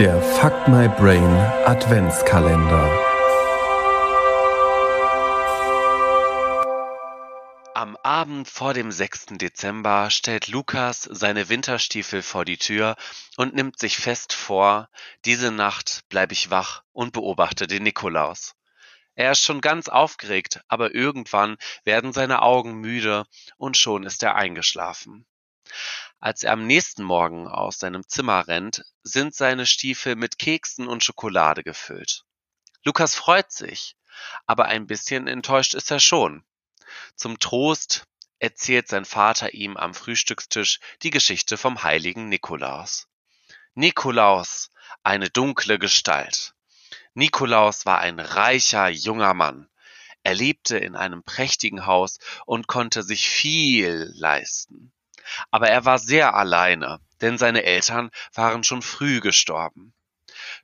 Der Fuck My Brain Adventskalender. Am Abend vor dem 6. Dezember stellt Lukas seine Winterstiefel vor die Tür und nimmt sich fest vor, diese Nacht bleibe ich wach und beobachte den Nikolaus. Er ist schon ganz aufgeregt, aber irgendwann werden seine Augen müde und schon ist er eingeschlafen. Als er am nächsten Morgen aus seinem Zimmer rennt, sind seine Stiefel mit Keksen und Schokolade gefüllt. Lukas freut sich, aber ein bisschen enttäuscht ist er schon. Zum Trost erzählt sein Vater ihm am Frühstückstisch die Geschichte vom heiligen Nikolaus. Nikolaus, eine dunkle Gestalt. Nikolaus war ein reicher junger Mann. Er lebte in einem prächtigen Haus und konnte sich viel leisten. Aber er war sehr alleine, denn seine Eltern waren schon früh gestorben.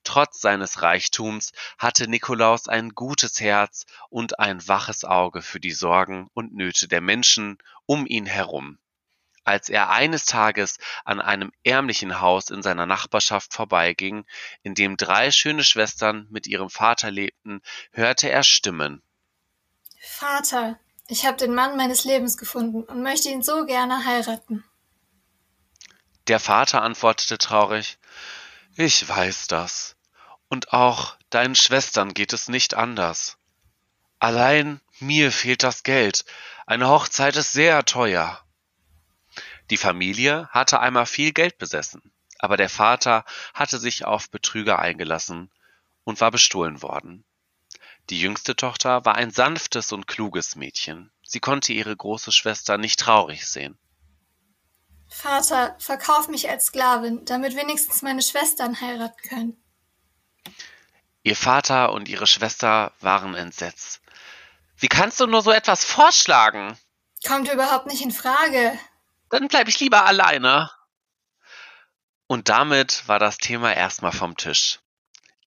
Trotz seines Reichtums hatte Nikolaus ein gutes Herz und ein waches Auge für die Sorgen und Nöte der Menschen um ihn herum. Als er eines Tages an einem ärmlichen Haus in seiner Nachbarschaft vorbeiging, in dem drei schöne Schwestern mit ihrem Vater lebten, hörte er Stimmen. Vater, ich habe den Mann meines Lebens gefunden und möchte ihn so gerne heiraten. Der Vater antwortete traurig Ich weiß das. Und auch deinen Schwestern geht es nicht anders. Allein mir fehlt das Geld. Eine Hochzeit ist sehr teuer. Die Familie hatte einmal viel Geld besessen, aber der Vater hatte sich auf Betrüger eingelassen und war bestohlen worden. Die jüngste Tochter war ein sanftes und kluges Mädchen. Sie konnte ihre große Schwester nicht traurig sehen. Vater, verkauf mich als Sklavin, damit wenigstens meine Schwestern heiraten können. Ihr Vater und ihre Schwester waren entsetzt. Wie kannst du nur so etwas vorschlagen? Kommt überhaupt nicht in Frage. Dann bleib ich lieber alleine. Und damit war das Thema erstmal vom Tisch.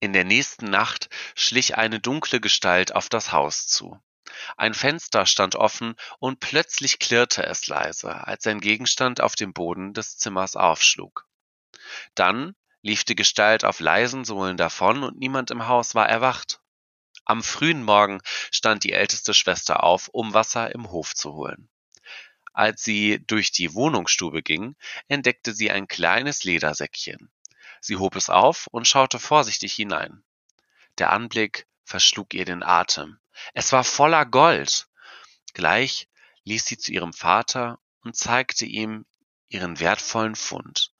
In der nächsten Nacht schlich eine dunkle Gestalt auf das Haus zu. Ein Fenster stand offen und plötzlich klirrte es leise, als ein Gegenstand auf dem Boden des Zimmers aufschlug. Dann lief die Gestalt auf leisen Sohlen davon und niemand im Haus war erwacht. Am frühen Morgen stand die älteste Schwester auf, um Wasser im Hof zu holen. Als sie durch die Wohnungsstube ging, entdeckte sie ein kleines Ledersäckchen. Sie hob es auf und schaute vorsichtig hinein. Der Anblick verschlug ihr den Atem. Es war voller Gold. Gleich ließ sie zu ihrem Vater und zeigte ihm ihren wertvollen Fund.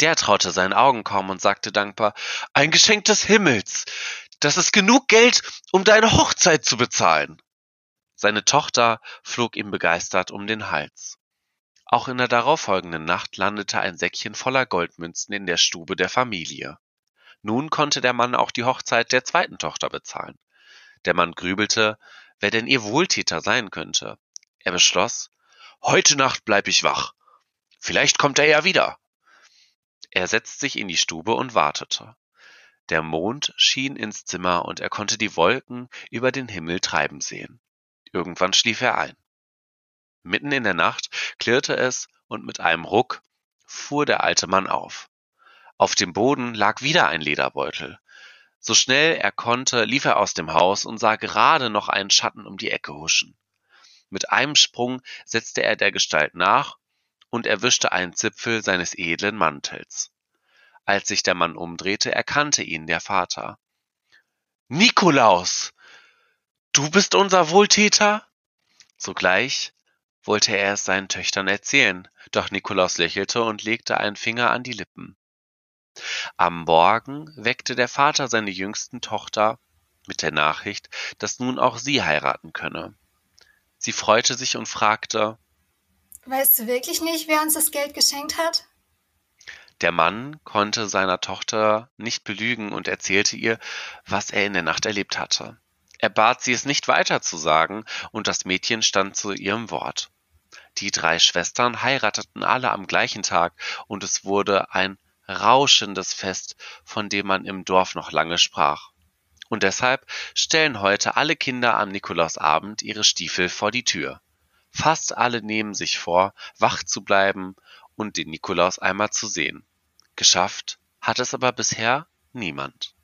Der traute seinen Augen kaum und sagte dankbar Ein Geschenk des Himmels. Das ist genug Geld, um deine Hochzeit zu bezahlen. Seine Tochter flog ihm begeistert um den Hals. Auch in der darauffolgenden Nacht landete ein Säckchen voller Goldmünzen in der Stube der Familie. Nun konnte der Mann auch die Hochzeit der zweiten Tochter bezahlen. Der Mann grübelte, wer denn ihr Wohltäter sein könnte. Er beschloss, heute Nacht bleib ich wach. Vielleicht kommt er ja wieder. Er setzte sich in die Stube und wartete. Der Mond schien ins Zimmer und er konnte die Wolken über den Himmel treiben sehen. Irgendwann schlief er ein. Mitten in der Nacht klirrte es und mit einem Ruck fuhr der alte Mann auf. Auf dem Boden lag wieder ein Lederbeutel. So schnell er konnte, lief er aus dem Haus und sah gerade noch einen Schatten um die Ecke huschen. Mit einem Sprung setzte er der Gestalt nach und erwischte einen Zipfel seines edlen Mantels. Als sich der Mann umdrehte, erkannte ihn der Vater. Nikolaus! Du bist unser Wohltäter? Sogleich wollte er es seinen Töchtern erzählen, doch Nikolaus lächelte und legte einen Finger an die Lippen. Am Morgen weckte der Vater seine jüngsten Tochter mit der Nachricht, dass nun auch sie heiraten könne. Sie freute sich und fragte Weißt du wirklich nicht, wer uns das Geld geschenkt hat? Der Mann konnte seiner Tochter nicht belügen und erzählte ihr, was er in der Nacht erlebt hatte. Er bat sie, es nicht weiter zu sagen, und das Mädchen stand zu ihrem Wort. Die drei Schwestern heirateten alle am gleichen Tag, und es wurde ein rauschendes Fest, von dem man im Dorf noch lange sprach. Und deshalb stellen heute alle Kinder am Nikolausabend ihre Stiefel vor die Tür. Fast alle nehmen sich vor, wach zu bleiben und den Nikolaus einmal zu sehen. Geschafft hat es aber bisher niemand.